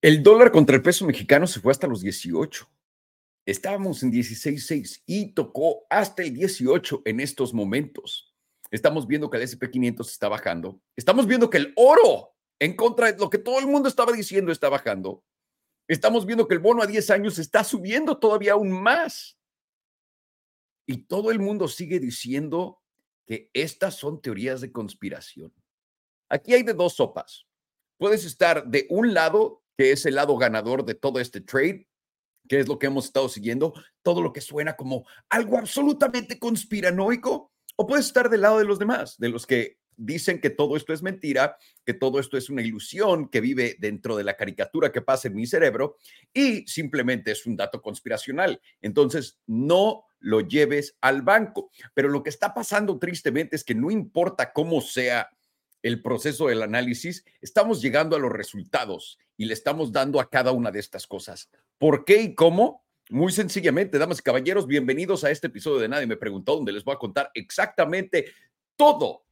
El dólar contra el peso mexicano se fue hasta los 18. Estábamos en 16.6 y tocó hasta el 18 en estos momentos. Estamos viendo que el SP500 está bajando. Estamos viendo que el oro, en contra de lo que todo el mundo estaba diciendo, está bajando. Estamos viendo que el bono a 10 años está subiendo todavía aún más. Y todo el mundo sigue diciendo que estas son teorías de conspiración. Aquí hay de dos sopas. Puedes estar de un lado, que es el lado ganador de todo este trade, que es lo que hemos estado siguiendo, todo lo que suena como algo absolutamente conspiranoico, o puedes estar del lado de los demás, de los que dicen que todo esto es mentira, que todo esto es una ilusión que vive dentro de la caricatura que pasa en mi cerebro y simplemente es un dato conspiracional. Entonces, no lo lleves al banco. Pero lo que está pasando tristemente es que no importa cómo sea el proceso del análisis, estamos llegando a los resultados y le estamos dando a cada una de estas cosas. ¿Por qué y cómo? Muy sencillamente, damas y caballeros, bienvenidos a este episodio de Nadie me preguntó, donde les voy a contar exactamente todo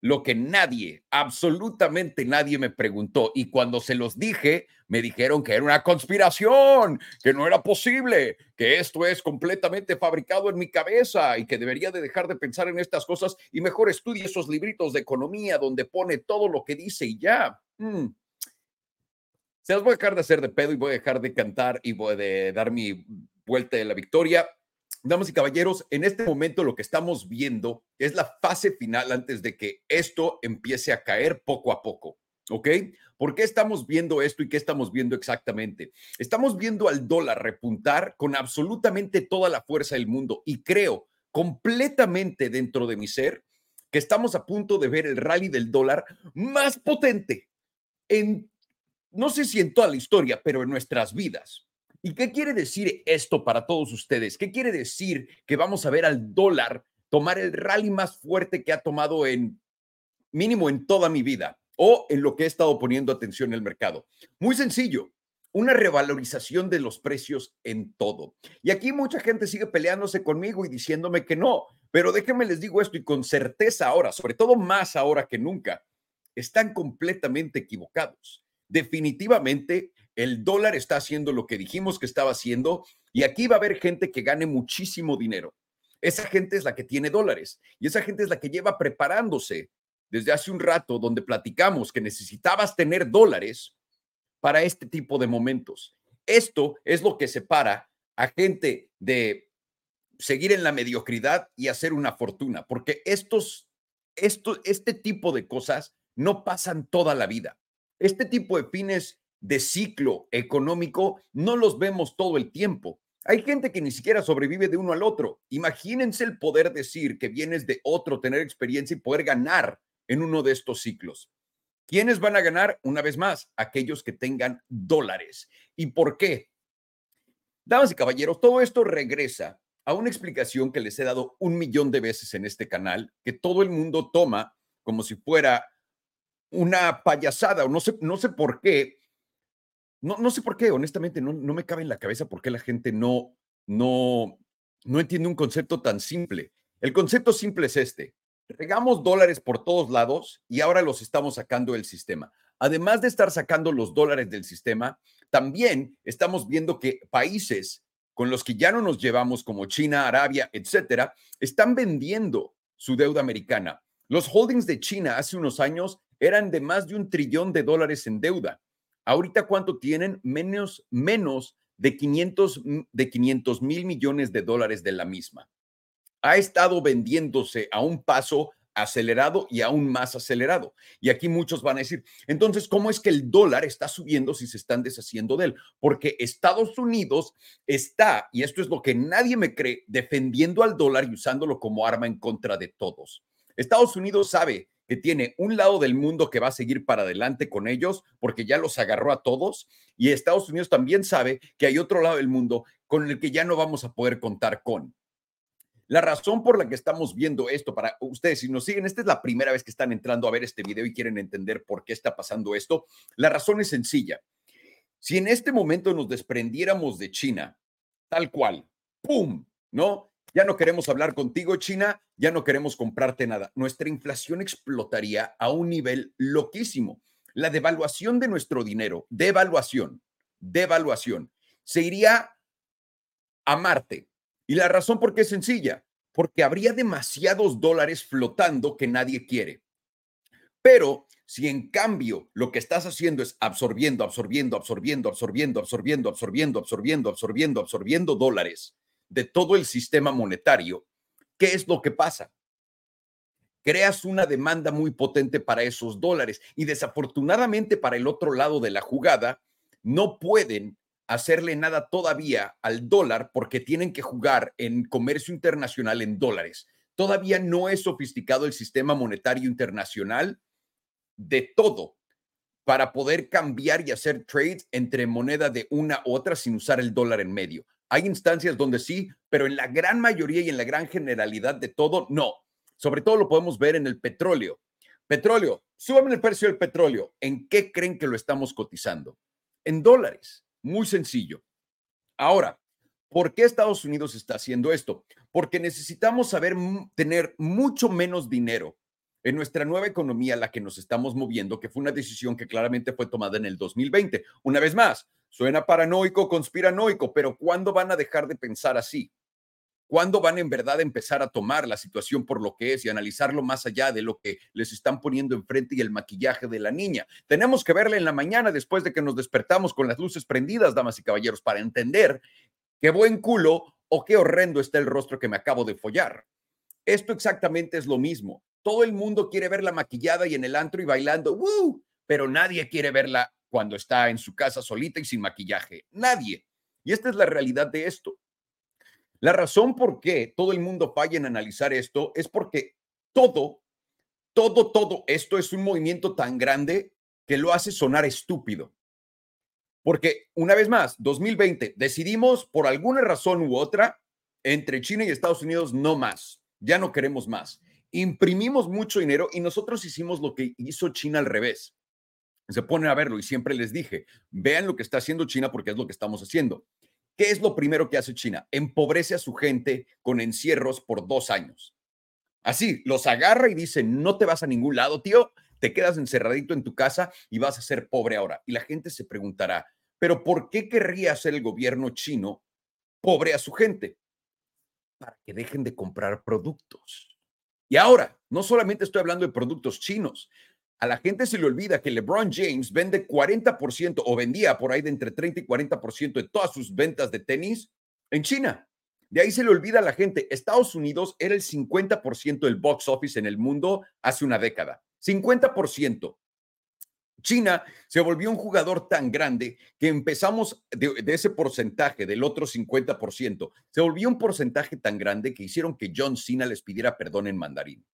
lo que nadie, absolutamente nadie me preguntó. Y cuando se los dije, me dijeron que era una conspiración, que no era posible, que esto es completamente fabricado en mi cabeza y que debería de dejar de pensar en estas cosas y mejor estudie esos libritos de economía donde pone todo lo que dice y ya. Mm. Se las voy a dejar de hacer de pedo y voy a dejar de cantar y voy a dar mi vuelta de la victoria damas y caballeros, en este momento lo que estamos viendo es la fase final antes de que esto empiece a caer poco a poco. ¿Ok? ¿Por qué estamos viendo esto y qué estamos viendo exactamente? Estamos viendo al dólar repuntar con absolutamente toda la fuerza del mundo y creo completamente dentro de mi ser que estamos a punto de ver el rally del dólar más potente en, no sé si en toda la historia, pero en nuestras vidas. ¿Y qué quiere decir esto para todos ustedes? ¿Qué quiere decir que vamos a ver al dólar tomar el rally más fuerte que ha tomado en mínimo en toda mi vida o en lo que he estado poniendo atención en el mercado? Muy sencillo, una revalorización de los precios en todo. Y aquí mucha gente sigue peleándose conmigo y diciéndome que no, pero déjenme les digo esto y con certeza ahora, sobre todo más ahora que nunca, están completamente equivocados. Definitivamente el dólar está haciendo lo que dijimos que estaba haciendo y aquí va a haber gente que gane muchísimo dinero. Esa gente es la que tiene dólares y esa gente es la que lleva preparándose desde hace un rato donde platicamos que necesitabas tener dólares para este tipo de momentos. Esto es lo que separa a gente de seguir en la mediocridad y hacer una fortuna, porque estos, esto, este tipo de cosas no pasan toda la vida. Este tipo de fines de ciclo económico no los vemos todo el tiempo. Hay gente que ni siquiera sobrevive de uno al otro. Imagínense el poder decir que vienes de otro, tener experiencia y poder ganar en uno de estos ciclos. ¿Quiénes van a ganar? Una vez más, aquellos que tengan dólares. ¿Y por qué? Damas y caballeros, todo esto regresa a una explicación que les he dado un millón de veces en este canal, que todo el mundo toma como si fuera una payasada o no sé, no sé por qué, no, no sé por qué, honestamente, no, no me cabe en la cabeza por qué la gente no, no, no entiende un concepto tan simple. El concepto simple es este. Regamos dólares por todos lados y ahora los estamos sacando del sistema. Además de estar sacando los dólares del sistema, también estamos viendo que países con los que ya no nos llevamos, como China, Arabia, etcétera, están vendiendo su deuda americana. Los holdings de China hace unos años eran de más de un trillón de dólares en deuda. Ahorita, ¿cuánto tienen? Menos, menos de 500, de 500 mil millones de dólares de la misma. Ha estado vendiéndose a un paso acelerado y aún más acelerado. Y aquí muchos van a decir, entonces, ¿cómo es que el dólar está subiendo si se están deshaciendo de él? Porque Estados Unidos está, y esto es lo que nadie me cree, defendiendo al dólar y usándolo como arma en contra de todos. Estados Unidos sabe que tiene un lado del mundo que va a seguir para adelante con ellos porque ya los agarró a todos y Estados Unidos también sabe que hay otro lado del mundo con el que ya no vamos a poder contar con. La razón por la que estamos viendo esto, para ustedes, si nos siguen, esta es la primera vez que están entrando a ver este video y quieren entender por qué está pasando esto. La razón es sencilla. Si en este momento nos desprendiéramos de China, tal cual, ¡pum! ¿No? Ya no queremos hablar contigo, China, ya no queremos comprarte nada. Nuestra inflación explotaría a un nivel loquísimo. la devaluación de nuestro dinero, devaluación, devaluación, se iría a Marte. Y la razón por qué es sencilla, porque habría demasiados dólares flotando que nadie quiere. Pero si en cambio lo que estás haciendo es absorbiendo, absorbiendo, absorbiendo, absorbiendo, absorbiendo, absorbiendo, absorbiendo, absorbiendo, absorbiendo dólares de todo el sistema monetario, ¿qué es lo que pasa? Creas una demanda muy potente para esos dólares y desafortunadamente para el otro lado de la jugada, no pueden hacerle nada todavía al dólar porque tienen que jugar en comercio internacional en dólares. Todavía no es sofisticado el sistema monetario internacional de todo para poder cambiar y hacer trades entre moneda de una u otra sin usar el dólar en medio. Hay instancias donde sí, pero en la gran mayoría y en la gran generalidad de todo, no. Sobre todo lo podemos ver en el petróleo. Petróleo, súbame el precio del petróleo. ¿En qué creen que lo estamos cotizando? En dólares. Muy sencillo. Ahora, ¿por qué Estados Unidos está haciendo esto? Porque necesitamos saber tener mucho menos dinero en nuestra nueva economía, la que nos estamos moviendo, que fue una decisión que claramente fue tomada en el 2020. Una vez más, suena paranoico, conspiranoico, pero ¿cuándo van a dejar de pensar así? ¿Cuándo van en verdad a empezar a tomar la situación por lo que es y analizarlo más allá de lo que les están poniendo enfrente y el maquillaje de la niña? Tenemos que verla en la mañana después de que nos despertamos con las luces prendidas, damas y caballeros, para entender qué buen culo o qué horrendo está el rostro que me acabo de follar. Esto exactamente es lo mismo. Todo el mundo quiere verla maquillada y en el antro y bailando, ¡Woo! pero nadie quiere verla cuando está en su casa solita y sin maquillaje. Nadie. Y esta es la realidad de esto. La razón por qué todo el mundo falla en analizar esto es porque todo, todo, todo esto es un movimiento tan grande que lo hace sonar estúpido. Porque, una vez más, 2020, decidimos por alguna razón u otra, entre China y Estados Unidos, no más. Ya no queremos más imprimimos mucho dinero y nosotros hicimos lo que hizo China al revés. Se ponen a verlo y siempre les dije, vean lo que está haciendo China porque es lo que estamos haciendo. ¿Qué es lo primero que hace China? Empobrece a su gente con encierros por dos años. Así, los agarra y dice, no te vas a ningún lado, tío, te quedas encerradito en tu casa y vas a ser pobre ahora. Y la gente se preguntará, pero ¿por qué querría hacer el gobierno chino pobre a su gente? Para que dejen de comprar productos. Y ahora, no solamente estoy hablando de productos chinos. A la gente se le olvida que LeBron James vende 40% o vendía por ahí de entre 30 y 40% de todas sus ventas de tenis en China. De ahí se le olvida a la gente, Estados Unidos era el 50% del box office en el mundo hace una década. 50%. China se volvió un jugador tan grande que empezamos de, ese porcentaje, del otro 50%, se volvió un porcentaje tan grande que hicieron que John Cena les pidiera perdón en mandarín.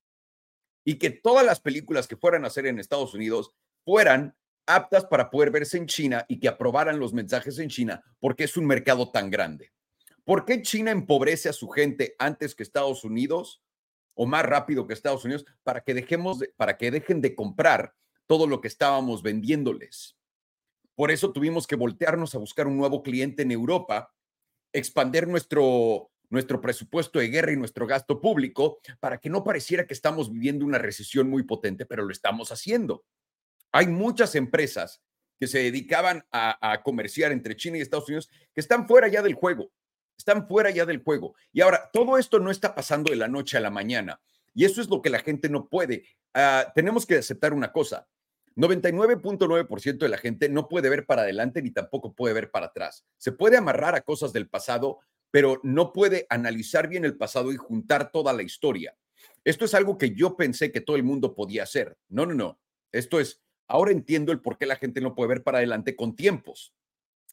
Y que todas las películas que fueran a hacer en Estados Unidos fueran aptas para poder verse en China y que aprobaran los mensajes en China porque es un mercado tan grande. ¿Por qué China empobrece a su gente antes que Estados Unidos o más rápido que Estados Unidos para que dejemos para que dejen de comprar todo lo que estábamos vendiéndoles. Por eso tuvimos que voltearnos a buscar un nuevo cliente en Europa, expander nuestro, nuestro presupuesto de guerra y nuestro gasto público para que no pareciera que estamos viviendo una recesión muy potente, pero lo estamos haciendo. Hay muchas empresas que se dedicaban a, comerciar entre China y Estados Unidos que están fuera ya del juego, están fuera ya del juego. Y ahora, todo esto no está pasando de la noche a la mañana. Y eso es lo que la gente no puede. Ah, tenemos que aceptar una cosa. 99.9% de la gente no puede ver para adelante ni tampoco puede ver para atrás. Se puede amarrar a cosas del pasado, pero no puede analizar bien el pasado y juntar toda la historia. Esto es algo que yo pensé que todo el mundo podía hacer. No, no, no. Esto es, ahora entiendo el por qué la gente no puede ver para adelante con tiempos.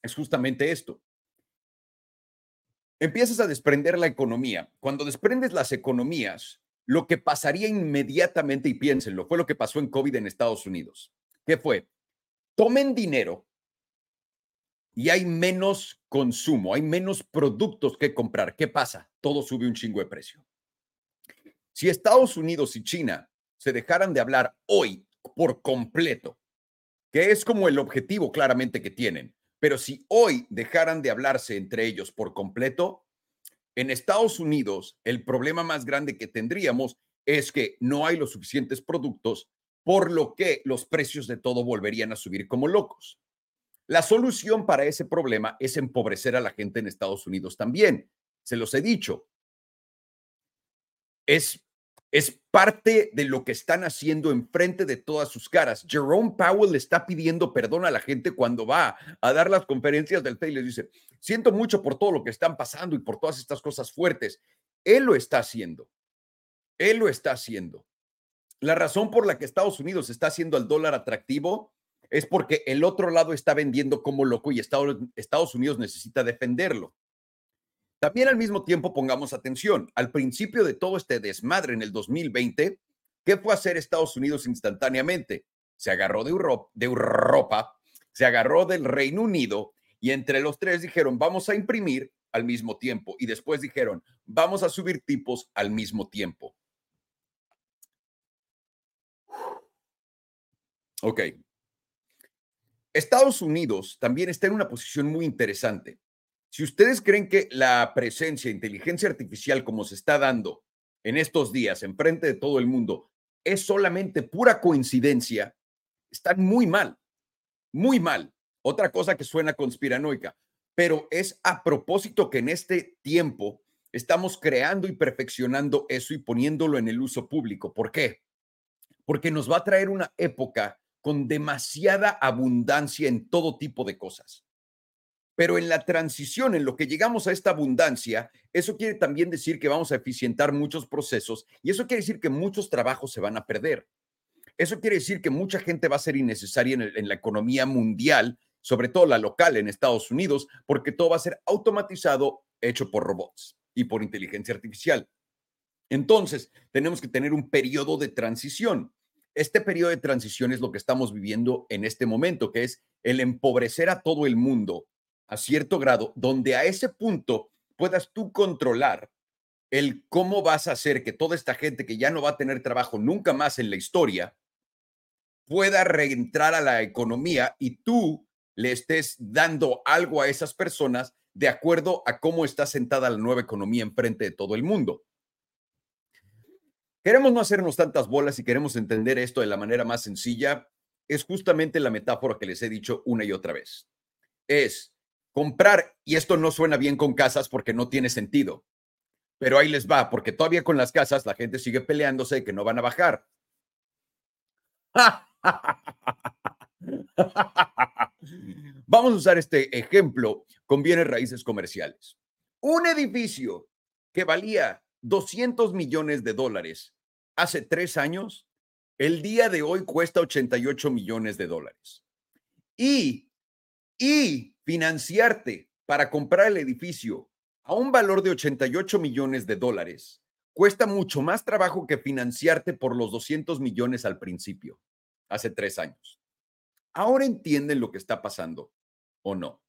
Es justamente esto. Empiezas a desprender la economía. Cuando desprendes las economías, lo que pasaría inmediatamente, y piénsenlo, fue lo que pasó en COVID en Estados Unidos. ¿Qué fue? Tomen dinero y hay menos consumo, hay menos productos que comprar. ¿Qué pasa? Todo sube un chingo de precio. Si Estados Unidos y China se dejaran de hablar hoy por completo, que es como el objetivo claramente que tienen, pero si hoy dejaran de hablarse entre ellos por completo, en Estados Unidos, el problema más grande que tendríamos es que no hay los suficientes productos por lo que los precios de todo volverían a subir como locos. La solución para ese problema es empobrecer a la gente en Estados Unidos también. Se los he dicho. Es, es parte de lo que están haciendo enfrente de todas sus caras. Jerome Powell le está pidiendo perdón a la gente cuando va a dar las conferencias del FED y les dice, siento mucho por todo lo que están pasando y por todas estas cosas fuertes. Él lo está haciendo. Él lo está haciendo. La razón por la que Estados Unidos está haciendo el dólar atractivo es porque el otro lado está vendiendo como loco y Estados Unidos necesita defenderlo. También al mismo tiempo pongamos atención, al principio de todo este desmadre en el 2020, ¿qué fue hacer Estados Unidos instantáneamente? Se agarró de Europa, se agarró del Reino Unido y entre los tres dijeron, vamos a imprimir al mismo tiempo y después dijeron, vamos a subir tipos al mismo tiempo. Ok. Estados Unidos también está en una posición muy interesante. Si ustedes creen que la presencia de inteligencia artificial como se está dando en estos días en frente de todo el mundo es solamente pura coincidencia, están muy mal, muy mal. Otra cosa que suena conspiranoica, pero es a propósito que en este tiempo estamos creando y perfeccionando eso y poniéndolo en el uso público. ¿Por qué? Porque nos va a traer una época con demasiada abundancia en todo tipo de cosas. Pero en la transición, en lo que llegamos a esta abundancia, eso quiere también decir que vamos a eficientar muchos procesos y eso quiere decir que muchos trabajos se van a perder. Eso quiere decir que mucha gente va a ser innecesaria en, la economía mundial, sobre todo la local en Estados Unidos, porque todo va a ser automatizado, hecho por robots y por inteligencia artificial. Entonces, tenemos que tener un periodo de transición. Este periodo de transición es lo que estamos viviendo en este momento, que es el empobrecer a todo el mundo a cierto grado, donde a ese punto puedas tú controlar el cómo vas a hacer que toda esta gente que ya no va a tener trabajo nunca más en la historia pueda reentrar a la economía y tú le estés dando algo a esas personas de acuerdo a cómo está sentada la nueva economía enfrente de todo el mundo. Queremos no hacernos tantas bolas y queremos entender esto de la manera más sencilla. Es justamente la metáfora que les he dicho una y otra vez. Es comprar, y esto no suena bien con casas porque no tiene sentido, pero ahí les va, porque todavía con las casas la gente sigue peleándose de que no van a bajar. Vamos a usar este ejemplo con bienes raíces comerciales. Un edificio que valía 200 millones de dólares hace tres años, el día de hoy cuesta 88 millones de dólares. Y, y financiarte para comprar el edificio a un valor de 88 millones de dólares cuesta mucho más trabajo que financiarte por los 200 millones al principio, hace tres años. Ahora entienden lo que está pasando o no.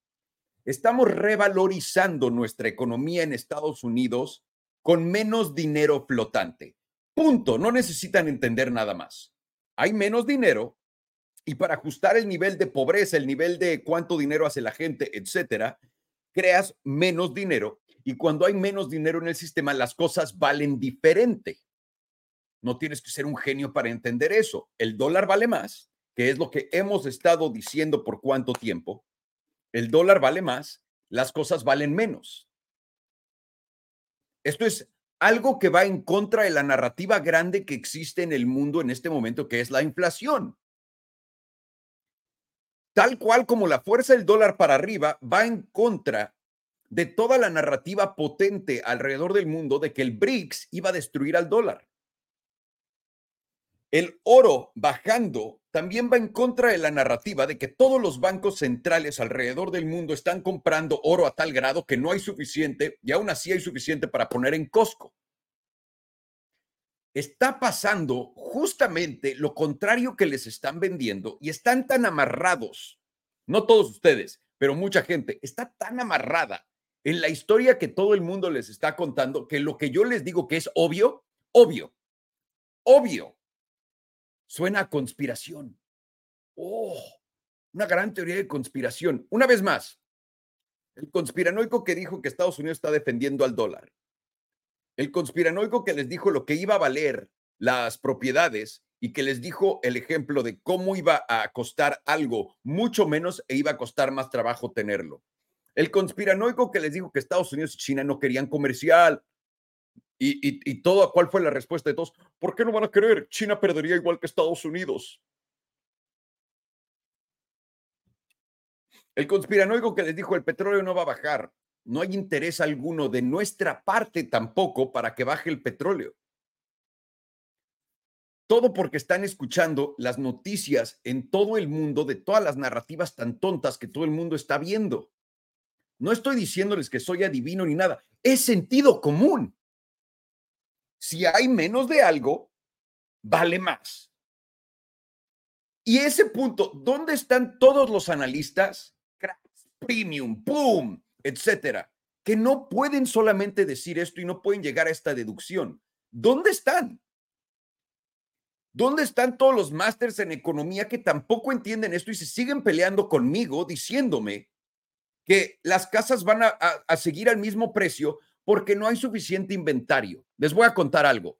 Estamos revalorizando nuestra economía en Estados Unidos con menos dinero flotante. Punto. No necesitan entender nada más. Hay menos dinero y para ajustar el nivel de pobreza, el nivel de cuánto dinero hace la gente, etcétera, creas menos dinero y cuando hay menos dinero en el sistema, las cosas valen diferente. No tienes que ser un genio para entender eso. El dólar vale más, que es lo que hemos estado diciendo por cuánto tiempo. El dólar vale más, las cosas valen menos. Esto es algo que va en contra de la narrativa grande que existe en el mundo en este momento, que es la inflación. Tal cual como la fuerza del dólar para arriba va en contra de toda la narrativa potente alrededor del mundo de que el BRICS iba a destruir al dólar. El oro bajando también va en contra de la narrativa de que todos los bancos centrales alrededor del mundo están comprando oro a tal grado que no hay suficiente y aún así hay suficiente para poner en Costco. Está pasando justamente lo contrario que les están vendiendo y están tan amarrados, no todos ustedes, pero mucha gente está tan amarrada en la historia que todo el mundo les está contando que lo que yo les digo que es obvio, obvio, obvio Suena a conspiración. Oh, una gran teoría de conspiración. Una vez más, el conspiranoico que dijo que Estados Unidos está defendiendo al dólar. El conspiranoico que les dijo lo que iba a valer las propiedades y que les dijo el ejemplo de cómo iba a costar algo mucho menos e iba a costar más trabajo tenerlo. El conspiranoico que les dijo que Estados Unidos y China no querían comercial. Y, y, todo, ¿cuál fue la respuesta de todos? ¿Por qué no van a querer? China perdería igual que Estados Unidos. El conspiranoico que les dijo el petróleo no va a bajar. No hay interés alguno de nuestra parte tampoco para que baje el petróleo. Todo porque están escuchando las noticias en todo el mundo de todas las narrativas tan tontas que todo el mundo está viendo. No estoy diciéndoles que soy adivino ni nada, es sentido común. Si hay menos de algo, vale más. Y ese punto, ¿dónde están todos los analistas? premium, boom, etcétera, que no pueden solamente decir esto y no pueden llegar a esta deducción. ¿Dónde están? ¿Dónde están todos los másters en economía que tampoco entienden esto y se siguen peleando conmigo diciéndome que las casas van a, seguir al mismo precio porque no hay suficiente inventario. Les voy a contar algo.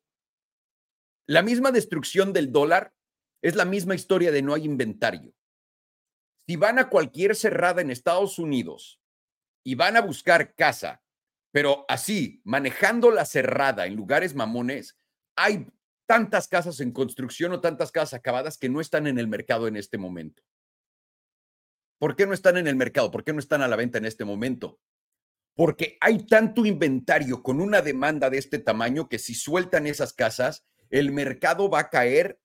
La misma destrucción del dólar es la misma historia de no hay inventario. Si van a cualquier cerrada en Estados Unidos y van a buscar casa, pero así, manejando la cerrada en lugares mamones, hay tantas casas en construcción o tantas casas acabadas que no están en el mercado en este momento. ¿Por qué no están en el mercado? ¿Por qué no están a la venta en este momento? Porque hay tanto inventario con una demanda de este tamaño que si sueltan esas casas, el mercado va a caer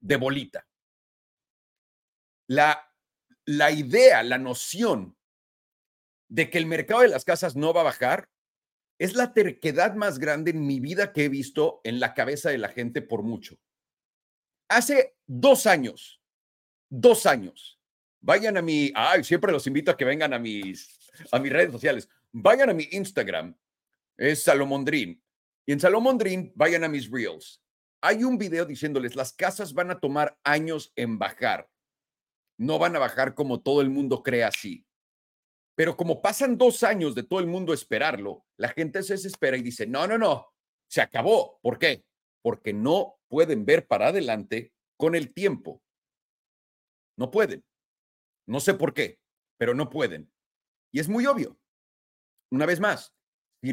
de bolita. La, la idea, la noción de que el mercado de las casas no va a bajar es la terquedad más grande en mi vida que he visto en la cabeza de la gente por mucho. Hace dos años, dos años. Vayan a mi, ay, siempre los invito a que vengan a mis, a mis redes sociales. Vayan a mi Instagram, es Salomondrín. Y en Salomondrín, vayan a mis reels. Hay un video diciéndoles, las casas van a tomar años en bajar. No van a bajar como todo el mundo cree así. Pero como pasan dos años de todo el mundo esperarlo, la gente se desespera y dice, no, no, no, se acabó. ¿Por qué? Porque no pueden ver para adelante con el tiempo. No pueden. No sé por qué, pero no pueden. Y es muy obvio. Una vez más, si,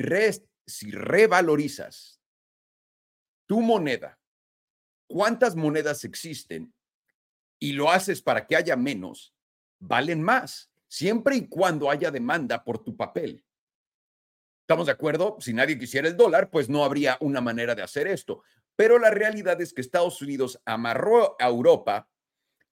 si revalorizas tu moneda, ¿cuántas monedas existen? Y lo haces para que haya menos, valen más, siempre y cuando haya demanda por tu papel. ¿Estamos de acuerdo? Si nadie quisiera el dólar, pues no habría una manera de hacer esto. Pero la realidad es que Estados Unidos amarró a Europa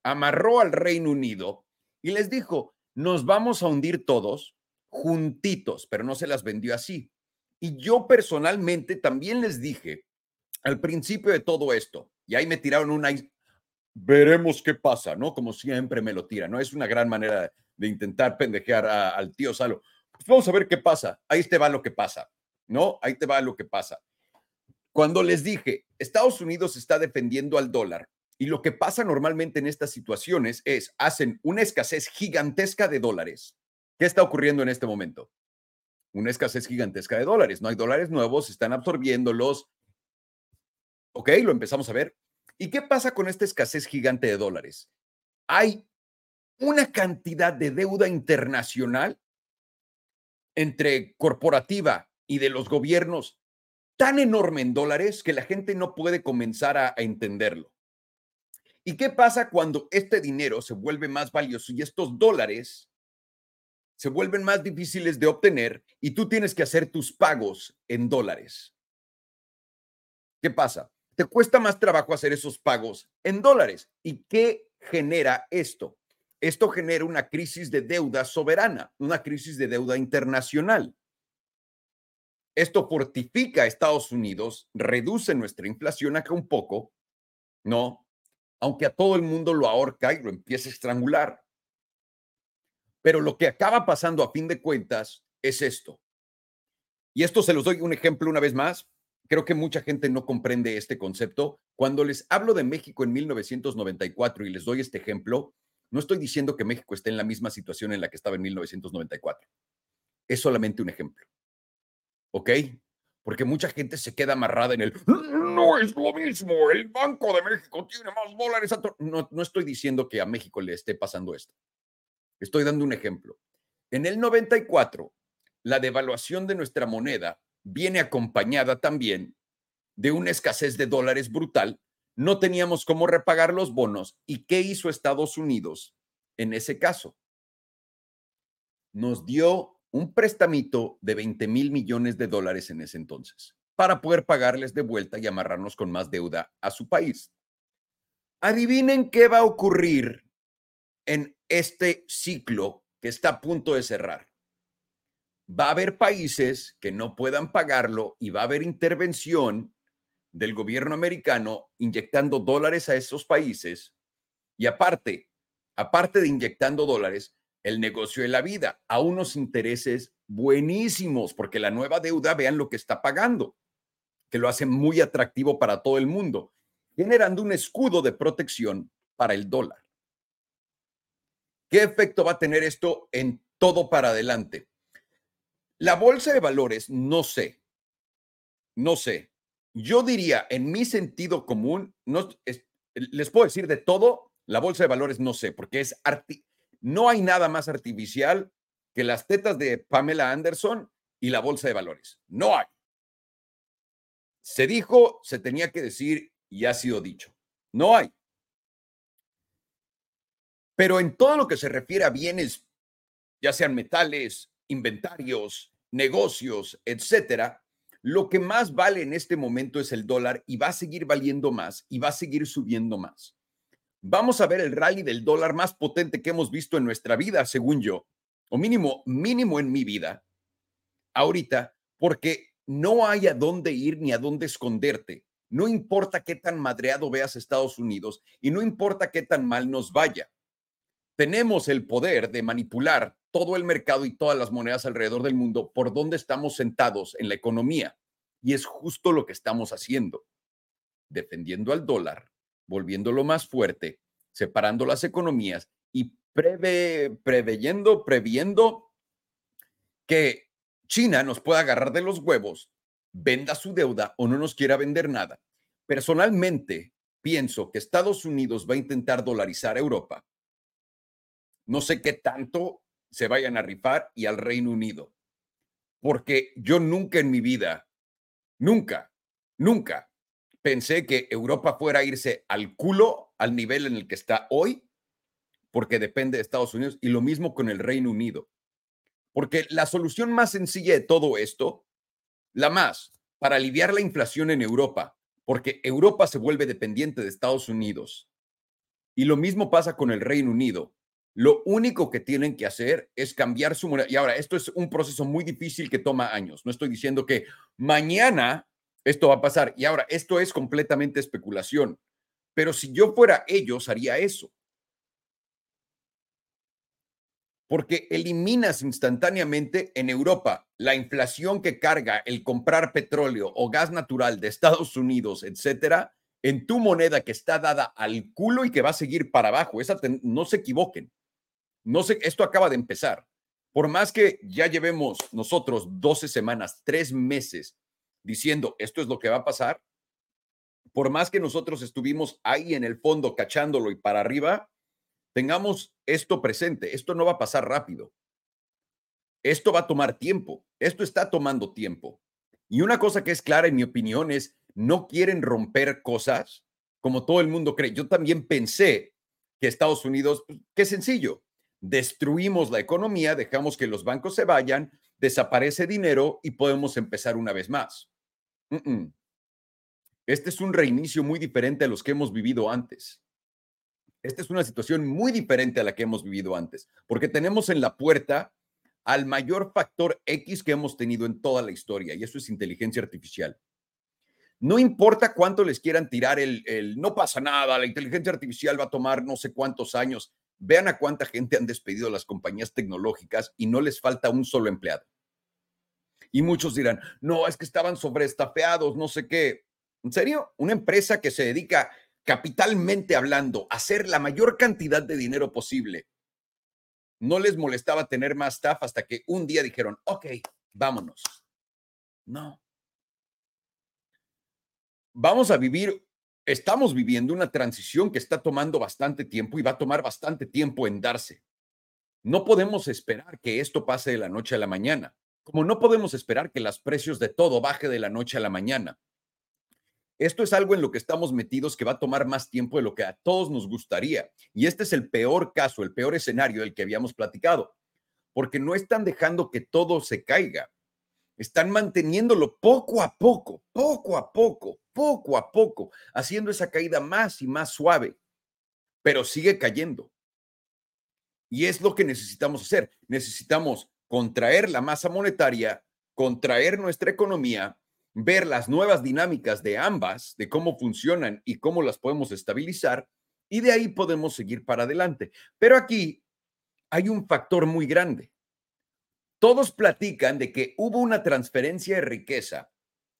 amarró al Reino Unido y les dijo, nos vamos a hundir todos juntitos, pero no se las vendió así. Y yo personalmente también les dije al principio de todo esto, y ahí me tiraron una, veremos qué pasa, ¿no? Como siempre me lo tiran, ¿no? Es una gran manera de intentar pendejear al tío Salo. Pues vamos a ver qué pasa. Ahí te va lo que pasa, ¿no? Ahí te va lo que pasa. Cuando les dije, Estados Unidos está defendiendo al dólar y lo que pasa normalmente en estas situaciones es, hacen una escasez gigantesca de dólares. ¿Qué está ocurriendo en este momento? Una escasez gigantesca de dólares. No hay dólares nuevos, están absorbiéndolos. Ok, lo empezamos a ver. ¿Y qué pasa con esta escasez gigante de dólares? Hay una cantidad de deuda internacional entre corporativa y de los gobiernos tan enorme en dólares que la gente no puede comenzar a, a entenderlo. ¿Y qué pasa cuando este dinero se vuelve más valioso y estos dólares se vuelven más difíciles de obtener y tú tienes que hacer tus pagos en dólares? ¿Qué pasa? Te cuesta más trabajo hacer esos pagos en dólares. ¿Y qué genera esto? Esto genera una crisis de deuda soberana, una crisis de deuda internacional. Esto fortifica a Estados Unidos, reduce nuestra inflación acá un poco, ¿no? Aunque a todo el mundo lo ahorca y lo empieza a estrangular. Pero lo que acaba pasando a fin de cuentas es esto. Y esto se los doy un ejemplo una vez más. Creo que mucha gente no comprende este concepto. Cuando les hablo de México en 1994 y les doy este ejemplo, no estoy diciendo que México esté en la misma situación en la que estaba en 1994. Es solamente un ejemplo. ¿Ok? Porque mucha gente se queda amarrada en el, no es lo mismo, el Banco de México tiene más dólares. No, no estoy diciendo que a México le esté pasando esto. Estoy dando un ejemplo. En el 94, la devaluación de nuestra moneda viene acompañada también de una escasez de dólares brutal. No teníamos cómo repagar los bonos. ¿Y qué hizo Estados Unidos en ese caso? Nos dio un prestamito de 20 mil millones de dólares en ese entonces para poder pagarles de vuelta y amarrarnos con más deuda a su país. Adivinen qué va a ocurrir en este ciclo que está a punto de cerrar. Va a haber países que no puedan pagarlo y va a haber intervención del gobierno americano inyectando dólares a esos países y aparte, aparte de inyectando dólares, el negocio de la vida a unos intereses buenísimos, porque la nueva deuda, vean lo que está pagando, que lo hace muy atractivo para todo el mundo, generando un escudo de protección para el dólar. ¿Qué efecto va a tener esto en todo para adelante? La bolsa de valores, no sé, no sé. Yo diría, en mi sentido común, no, les puedo decir de todo, la bolsa de valores no sé, porque es no hay nada más artificial que las tetas de Pamela Anderson y la bolsa de valores. No hay. Se dijo, se tenía que decir y ha sido dicho. No hay. Pero en todo lo que se refiere a bienes, ya sean metales, inventarios, negocios, etcétera, lo que más vale en este momento es el dólar y va a seguir valiendo más y va a seguir subiendo más vamos a ver el rally del dólar más potente que hemos visto en nuestra vida, según yo, o mínimo, mínimo en mi vida, ahorita, porque no hay a dónde ir ni a dónde esconderte. No importa qué tan madreado veas Estados Unidos y no importa qué tan mal nos vaya. Tenemos el poder de manipular todo el mercado y todas las monedas alrededor del mundo por donde estamos sentados en la economía. Y es justo lo que estamos haciendo, defendiendo al dólar volviéndolo más fuerte, separando las economías y preve, preveyendo, previendo que China nos pueda agarrar de los huevos, venda su deuda o no nos quiera vender nada. Personalmente, pienso que Estados Unidos va a intentar dolarizar Europa. No sé qué tanto se vayan a rifar y al Reino Unido, porque yo nunca en mi vida, nunca, nunca pensé que Europa fuera a irse al culo al nivel en el que está hoy, porque depende de Estados Unidos, y lo mismo con el Reino Unido. Porque la solución más sencilla de todo esto, la más, para aliviar la inflación en Europa, porque Europa se vuelve dependiente de Estados Unidos, y lo mismo pasa con el Reino Unido. Lo único que tienen que hacer es cambiar su moneda. Y ahora, esto es un proceso muy difícil que toma años. No estoy diciendo que mañana esto va a pasar. Y ahora, esto es completamente especulación, pero si yo fuera ellos, haría eso. Porque eliminas instantáneamente en Europa la inflación que carga el comprar petróleo o gas natural de Estados Unidos, etcétera, en tu moneda que está dada al culo y que va a seguir para abajo. Esa no se equivoquen. No sé, esto acaba de empezar. Por más que ya llevemos nosotros 12 semanas, tres meses diciendo esto es lo que va a pasar, por más que nosotros estuvimos ahí en el fondo cachándolo y para arriba, tengamos esto presente. Esto no va a pasar rápido. Esto va a tomar tiempo. Esto está tomando tiempo. Y una cosa que es clara en mi opinión es, no quieren romper cosas como todo el mundo cree. Yo también pensé que Estados Unidos, pues, qué sencillo, destruimos la economía, dejamos que los bancos se vayan, desaparece dinero y podemos empezar una vez más. Este es un reinicio muy diferente a los que hemos vivido antes. Esta es una situación muy diferente a la que hemos vivido antes, porque tenemos en la puerta al mayor factor X que hemos tenido en toda la historia, y eso es inteligencia artificial. No importa cuánto les quieran tirar el, no pasa nada, la inteligencia artificial va a tomar no sé cuántos años. Vean a cuánta gente han despedido las compañías tecnológicas y no les falta un solo empleado. Y muchos dirán, no, es que estaban sobreestafeados, no sé qué. ¿En serio? Una empresa que se dedica capitalmente hablando a hacer la mayor cantidad de dinero posible. No les molestaba tener más staff hasta que un día dijeron, ok, vámonos. No, vamos a vivir, estamos viviendo una transición que está tomando bastante tiempo y va a tomar bastante tiempo en darse. No podemos esperar que esto pase de la noche a la mañana, como no podemos esperar que los precios de todo baje de la noche a la mañana. Esto es algo en lo que estamos metidos que va a tomar más tiempo de lo que a todos nos gustaría. Y este es el peor caso, el peor escenario del que habíamos platicado, porque no están dejando que todo se caiga. Están manteniéndolo poco a poco, poco a poco, poco a poco, haciendo esa caída más y más suave, pero sigue cayendo. Y es lo que necesitamos hacer. Necesitamos contraer la masa monetaria, contraer nuestra economía, ver las nuevas dinámicas de ambas, de cómo funcionan y cómo las podemos estabilizar, y de ahí podemos seguir para adelante. Pero aquí hay un factor muy grande. Todos platican de que hubo una transferencia de riqueza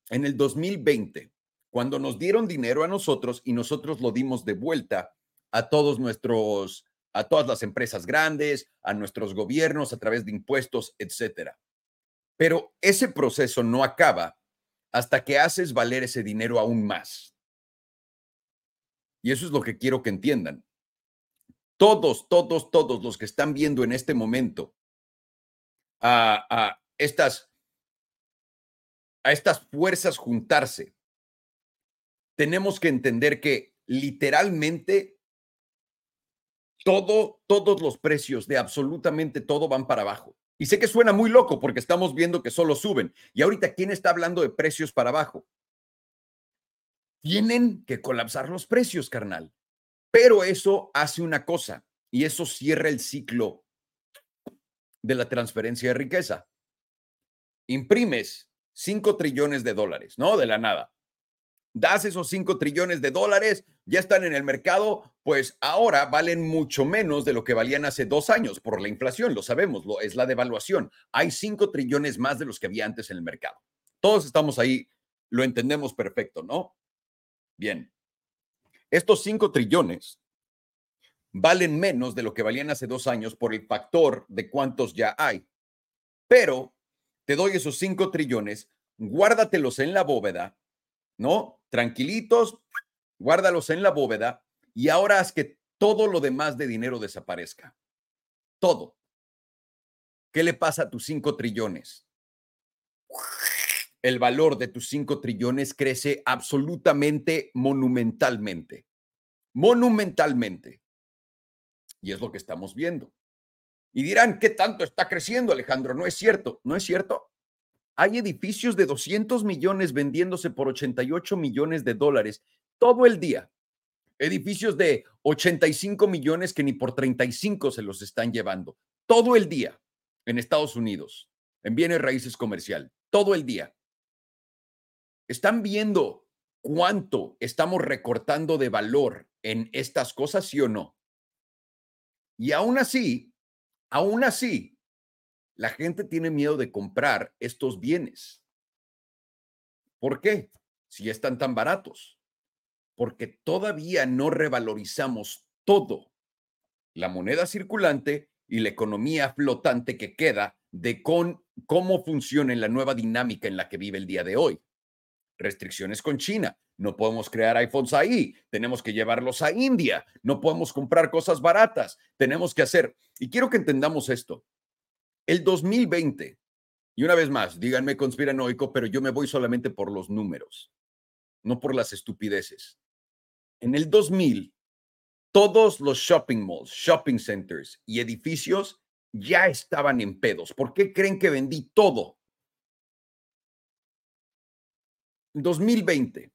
en el 2020, cuando nos dieron dinero a nosotros y nosotros lo dimos de vuelta a todos nuestros a todas las empresas grandes, a nuestros gobiernos a través de impuestos, etcétera. Pero ese proceso no acaba hasta que haces valer ese dinero aún más. Y eso es lo que quiero que entiendan. Todos, todos, todos los que están viendo en este momento a, a estas, a estas fuerzas juntarse, tenemos que entender que literalmente todo, todos los precios de absolutamente todo van para abajo. Y sé que suena muy loco porque estamos viendo que solo suben. Y ahorita, ¿quién está hablando de precios para abajo? Tienen que colapsar los precios, carnal. Pero eso hace una cosa y eso cierra el ciclo de la transferencia de riqueza. Imprimes 5 trillones de dólares, ¿no? De la nada das esos 5 trillones de dólares, ya están en el mercado, pues ahora valen mucho menos de lo que valían hace dos años por la inflación, lo sabemos, lo, es la devaluación. Hay 5 trillones más de los que había antes en el mercado. Todos estamos ahí, lo entendemos perfecto, ¿no? Bien, estos 5 trillones valen menos de lo que valían hace dos años por el factor de cuántos ya hay. Pero te doy esos 5 trillones, guárdatelos en la bóveda, ¿no? Tranquilitos, guárdalos en la bóveda y ahora haz que todo lo demás de dinero desaparezca. Todo. ¿Qué le pasa a tus cinco trillones? El valor de tus cinco trillones crece absolutamente monumentalmente. Monumentalmente. Y es lo que estamos viendo. Y dirán, ¿qué tanto está creciendo, Alejandro? No es cierto. ¿No es cierto? Hay edificios de 200 millones vendiéndose por 88 millones de dólares todo el día. Edificios de 85 millones que ni por 35 se los están llevando. Todo el día en Estados Unidos, en bienes raíces comercial. Todo el día. ¿Están viendo cuánto estamos recortando de valor en estas cosas, sí o no? Y aún así, aún así, la gente tiene miedo de comprar estos bienes. ¿Por qué? Si están tan baratos. Porque todavía no revalorizamos todo. La moneda circulante y la economía flotante que queda de con, cómo funciona la nueva dinámica en la que vive el día de hoy. Restricciones con China. No podemos crear iPhones ahí. Tenemos que llevarlos a India. No podemos comprar cosas baratas. Tenemos que hacer. Y quiero que entendamos esto. El 2020, y una vez más, díganme conspiranoico, pero yo me voy solamente por los números, no por las estupideces. En el 2000, todos los shopping malls, shopping centers y edificios ya estaban en pedos. ¿Por qué creen que vendí todo? 2020.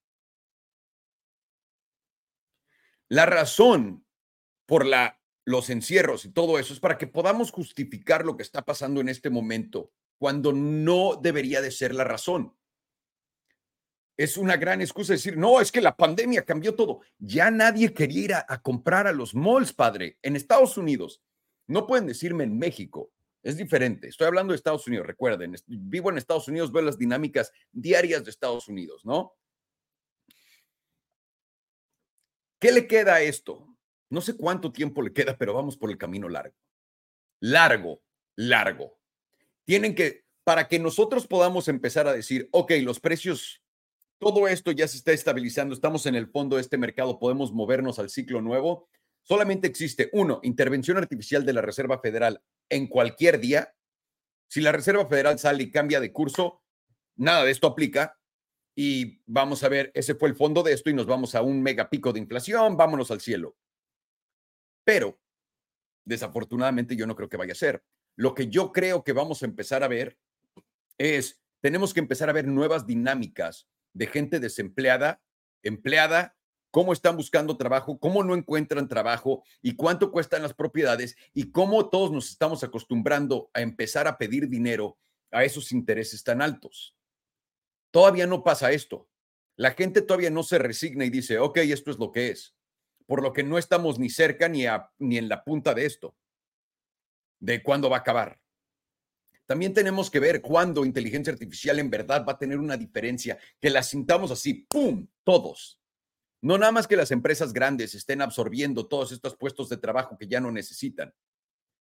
La razón por la los encierros y todo eso es para que podamos justificar lo que está pasando en este momento cuando no debería de ser la razón. Es una gran excusa decir, no, es que la pandemia cambió todo. Ya nadie quería ir a, comprar a los malls, padre, en Estados Unidos. No pueden decirme en México. Es diferente. Estoy hablando de Estados Unidos, recuerden, vivo en Estados Unidos, veo las dinámicas diarias de Estados Unidos, ¿no? ¿Qué le queda a esto? No sé cuánto tiempo le queda, pero vamos por el camino largo. Largo, largo. Tienen que, para que nosotros podamos empezar a decir, ok, los precios todo esto ya se está estabilizando, estamos en el fondo de este mercado, podemos movernos al ciclo nuevo. Solamente existe, uno, intervención artificial de la Reserva Federal en cualquier día. Si la Reserva Federal sale y cambia de curso, nada de esto aplica. Y vamos a ver, ese fue el fondo de esto y nos vamos a un megapico de inflación, vámonos al cielo. Pero, desafortunadamente, yo no creo que vaya a ser. Lo que yo creo que vamos a empezar a ver es, tenemos que empezar a ver nuevas dinámicas de gente desempleada, empleada, cómo están buscando trabajo, cómo no encuentran trabajo y cuánto cuestan las propiedades y cómo todos nos estamos acostumbrando a empezar a pedir dinero a esos intereses tan altos. Todavía no pasa esto. La gente todavía no se resigna y dice, ok, esto es lo que es. Por lo que no estamos ni cerca ni, ni en la punta de esto, de cuándo va a acabar. También tenemos que ver cuándo inteligencia artificial en verdad va a tener una diferencia, que la sintamos así, ¡pum!, todos. No nada más que las empresas grandes estén absorbiendo todos estos puestos de trabajo que ya no necesitan,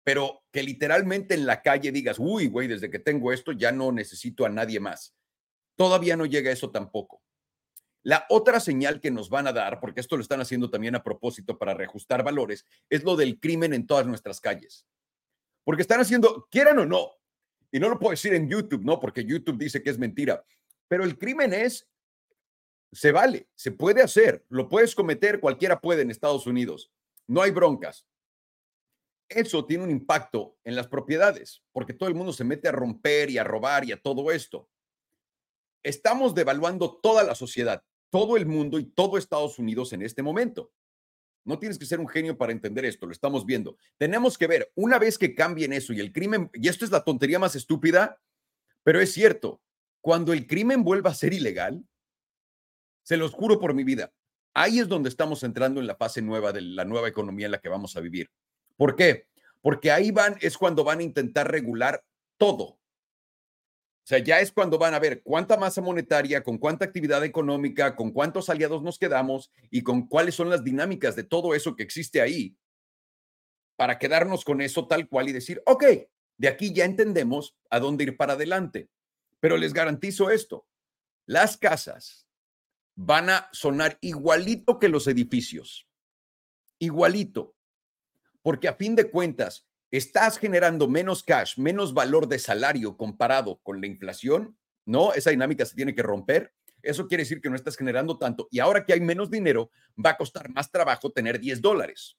pero que literalmente en la calle digas, uy, güey, desde que tengo esto ya no necesito a nadie más. Todavía no llega eso tampoco. La otra señal que nos van a dar, porque esto lo están haciendo también a propósito para reajustar valores, es lo del crimen en todas nuestras calles. Porque están haciendo, quieran o no, y no lo puedo decir en YouTube, ¿no? Porque YouTube dice que es mentira. Pero el crimen es, se vale, se puede hacer, lo puedes cometer, cualquiera puede en Estados Unidos. No hay broncas. Eso tiene un impacto en las propiedades, porque todo el mundo se mete a romper y a robar y a todo esto. Estamos devaluando toda la sociedad, todo el mundo y todo Estados Unidos en este momento. No tienes que ser un genio para entender esto, lo estamos viendo. Tenemos que ver, una vez que cambien eso y el crimen, y esto es la tontería más estúpida, pero es cierto, cuando el crimen vuelva a ser ilegal, se los juro por mi vida, ahí es donde estamos entrando en la fase nueva de la nueva economía en la que vamos a vivir. ¿Por qué? Porque ahí van, es cuando van a intentar regular todo. O sea, ya es cuando van a ver cuánta masa monetaria, con cuánta actividad económica, con cuántos aliados nos quedamos y con cuáles son las dinámicas de todo eso que existe ahí para quedarnos con eso tal cual y decir, ok, de aquí ya entendemos a dónde ir para adelante. Pero les garantizo esto, las casas van a sonar igualito que los edificios, igualito, porque a fin de cuentas, estás generando menos cash, menos valor de salario comparado con la inflación, ¿no? Esa dinámica se tiene que romper. Eso quiere decir que no estás generando tanto. Y ahora que hay menos dinero, va a costar más trabajo tener 10 dólares.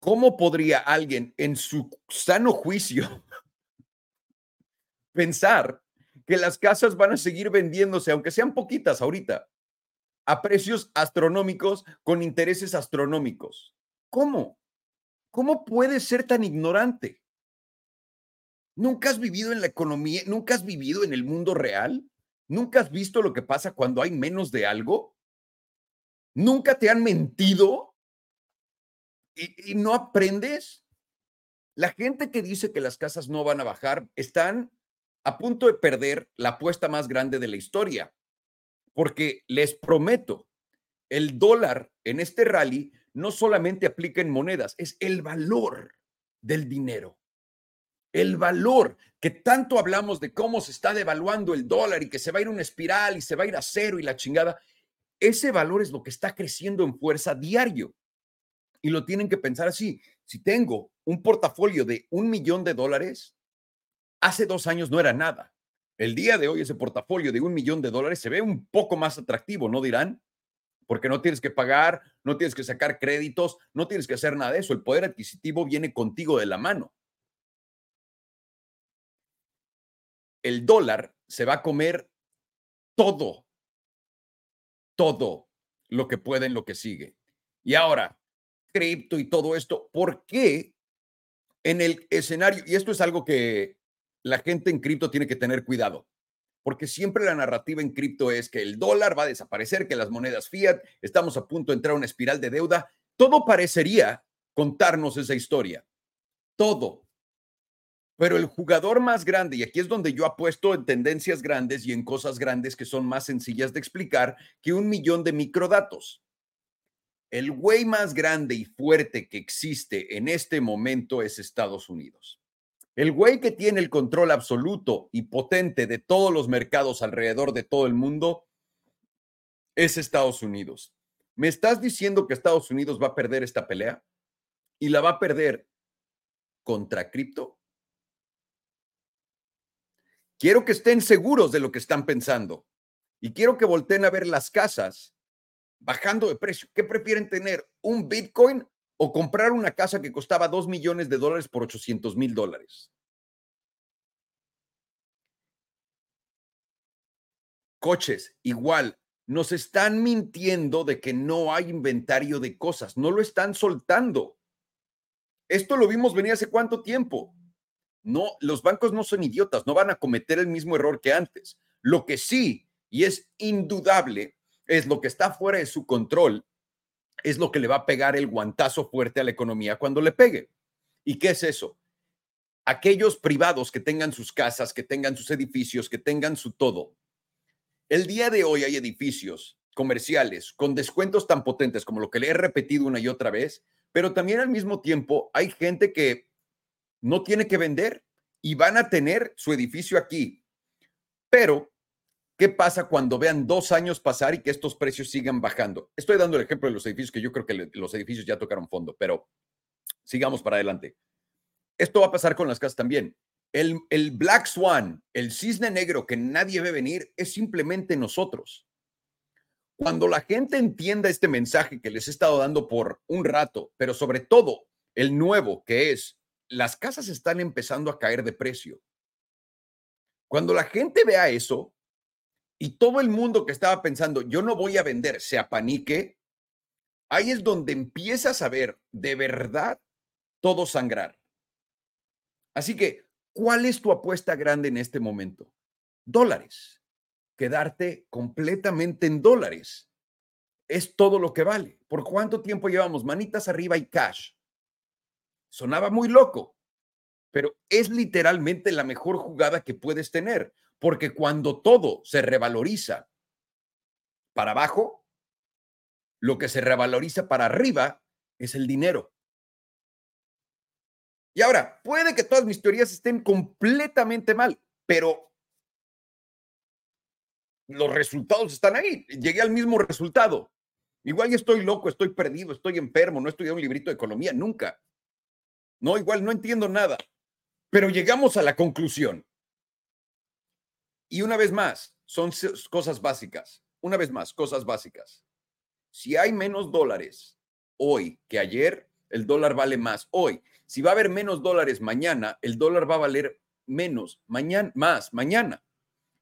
¿Cómo podría alguien en su sano juicio pensar que las casas van a seguir vendiéndose, aunque sean poquitas ahorita, a precios astronómicos con intereses astronómicos? ¿Cómo? ¿Cómo puedes ser tan ignorante? ¿Nunca has vivido en la economía? ¿Nunca has vivido en el mundo real? ¿Nunca has visto lo que pasa cuando hay menos de algo? ¿Nunca te han mentido? ¿Y, no aprendes? La gente que dice que las casas no van a bajar están a punto de perder la apuesta más grande de la historia, porque les prometo, el dólar en este rally no solamente aplica monedas, es el valor del dinero. El valor que tanto hablamos de cómo se está devaluando el dólar y que se va a ir una espiral y se va a ir a cero y la chingada. Ese valor es lo que está creciendo en fuerza diario. Y lo tienen que pensar así. Si tengo un portafolio de un millón de dólares, hace dos años no era nada. El día de hoy ese portafolio de un millón de dólares se ve un poco más atractivo, ¿no dirán? Porque no tienes que pagar, no tienes que sacar créditos, no tienes que hacer nada de eso. El poder adquisitivo viene contigo de la mano. El dólar se va a comer todo, todo lo que puede en lo que sigue. Y ahora, cripto y todo esto, ¿por qué en el escenario, y esto es algo que la gente en cripto tiene que tener cuidado, porque siempre la narrativa en cripto es que el dólar va a desaparecer, que las monedas fiat, estamos a punto de entrar a una espiral de deuda. Todo parecería contarnos esa historia. Todo. Pero el jugador más grande, y aquí es donde yo apuesto en tendencias grandes y en cosas grandes que son más sencillas de explicar que un millón de microdatos. El güey más grande y fuerte que existe en este momento es Estados Unidos. El güey que tiene el control absoluto y potente de todos los mercados alrededor de todo el mundo es Estados Unidos. ¿Me estás diciendo que Estados Unidos va a perder esta pelea? ¿Y la va a perder contra cripto? Quiero que estén seguros de lo que están pensando y quiero que volteen a ver las casas bajando de precio. ¿Qué prefieren tener? ¿Un Bitcoin o comprar una casa que costaba 2 millones de dólares por 800 mil dólares? Coches, igual, nos están mintiendo de que no hay inventario de cosas, no lo están soltando. Esto lo vimos venir hace cuánto tiempo. No, los bancos no son idiotas, no van a cometer el mismo error que antes. Lo que sí, y es indudable, es lo que está fuera de su control, es lo que le va a pegar el guantazo fuerte a la economía cuando le pegue. ¿Y qué es eso? Aquellos privados que tengan sus casas, que tengan sus edificios, que tengan su todo, el día de hoy hay edificios comerciales con descuentos tan potentes como lo que le he repetido una y otra vez, pero también al mismo tiempo hay gente que no tiene que vender y van a tener su edificio aquí. Pero, ¿qué pasa cuando vean dos años pasar y que estos precios sigan bajando? Estoy dando el ejemplo de los edificios que yo creo que los edificios ya tocaron fondo, pero sigamos para adelante. Esto va a pasar con las casas también. El, Black Swan, el cisne negro que nadie ve venir, es simplemente nosotros. Cuando la gente entienda este mensaje que les he estado dando por un rato, pero sobre todo el nuevo, que es las casas están empezando a caer de precio. Cuando la gente vea eso y todo el mundo que estaba pensando, yo no voy a vender, se apanique, ahí es donde empiezas a ver de verdad todo sangrar. Así que ¿Cuál es tu apuesta grande en este momento? Dólares. Quedarte completamente en dólares. Es todo lo que vale. ¿Por cuánto tiempo llevamos? Manitas arriba y cash. Sonaba muy loco, pero es literalmente la mejor jugada que puedes tener, porque cuando todo se revaloriza para abajo, lo que se revaloriza para arriba es el dinero. Y ahora, puede que todas mis teorías estén completamente mal, pero los resultados están ahí. Llegué al mismo resultado. Igual estoy loco, estoy perdido, estoy enfermo, no he estudiado un librito de economía, nunca. No, igual no entiendo nada. Pero llegamos a la conclusión. Y una vez más, son cosas básicas. Una vez más, cosas básicas. Si hay menos dólares hoy que ayer, el dólar vale más hoy. Si va a haber menos dólares mañana, el dólar va a valer menos mañana, más mañana.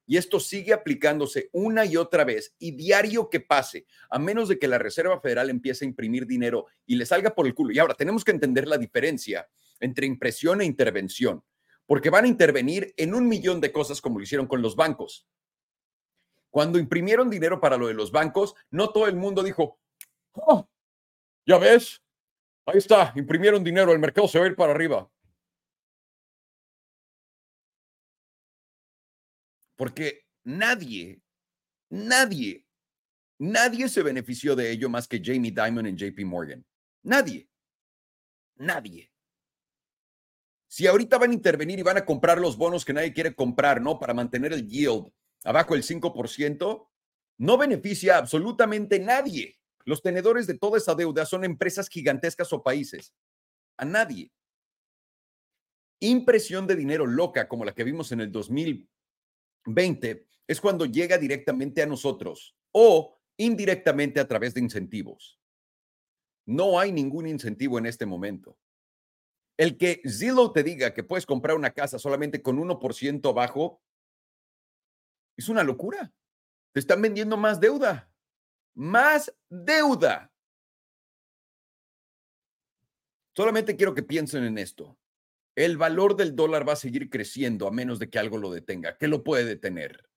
Y esto sigue aplicándose una y otra vez y diario que pase, a menos de que la Reserva Federal empiece a imprimir dinero y le salga por el culo. Y ahora tenemos que entender la diferencia entre impresión e intervención, porque van a intervenir en un millón de cosas como lo hicieron con los bancos. Cuando imprimieron dinero para lo de los bancos, no todo el mundo dijo, oh, ya ves, Ahí está, imprimieron dinero, el mercado se va a ir para arriba. Porque nadie, nadie, nadie se benefició de ello más que Jamie Dimon en JP Morgan. Nadie. Nadie. Si ahorita van a intervenir y van a comprar los bonos que nadie quiere comprar, ¿no? Para mantener el yield abajo del 5%, no beneficia absolutamente nadie. Los tenedores de toda esa deuda son empresas gigantescas o países. A nadie. Impresión de dinero loca como la que vimos en el 2020 es cuando llega directamente a nosotros o indirectamente a través de incentivos. No hay ningún incentivo en este momento. El que Zillow te diga que puedes comprar una casa solamente con 1% abajo es una locura. Te están vendiendo más deuda más deuda. Solamente quiero que piensen en esto. El valor del dólar va a seguir creciendo a menos de que algo lo detenga. ¿Qué lo puede detener?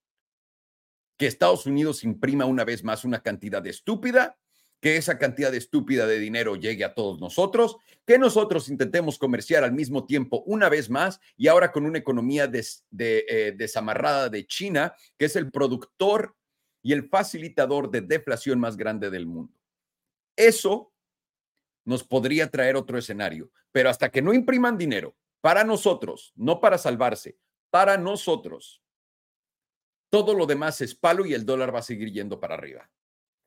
Que Estados Unidos imprima una vez más una cantidad estúpida, que esa cantidad estúpida de dinero llegue a todos nosotros, que nosotros intentemos comerciar al mismo tiempo una vez más y ahora con una economía eh, desamarrada de China, que es el productor y el facilitador de deflación más grande del mundo. Eso nos podría traer otro escenario, pero hasta que no impriman dinero, Para nosotros, no para salvarse, para nosotros. Todo lo demás es palo y el dólar va a seguir yendo para arriba.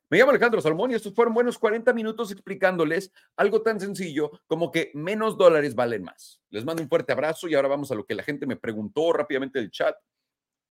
Me llamo Alejandro Salmón y estos fueron buenos 40 minutos explicándoles algo tan sencillo como que menos dólares valen más. Les mando un fuerte abrazo y ahora vamos a lo que la gente me preguntó rápidamente del chat.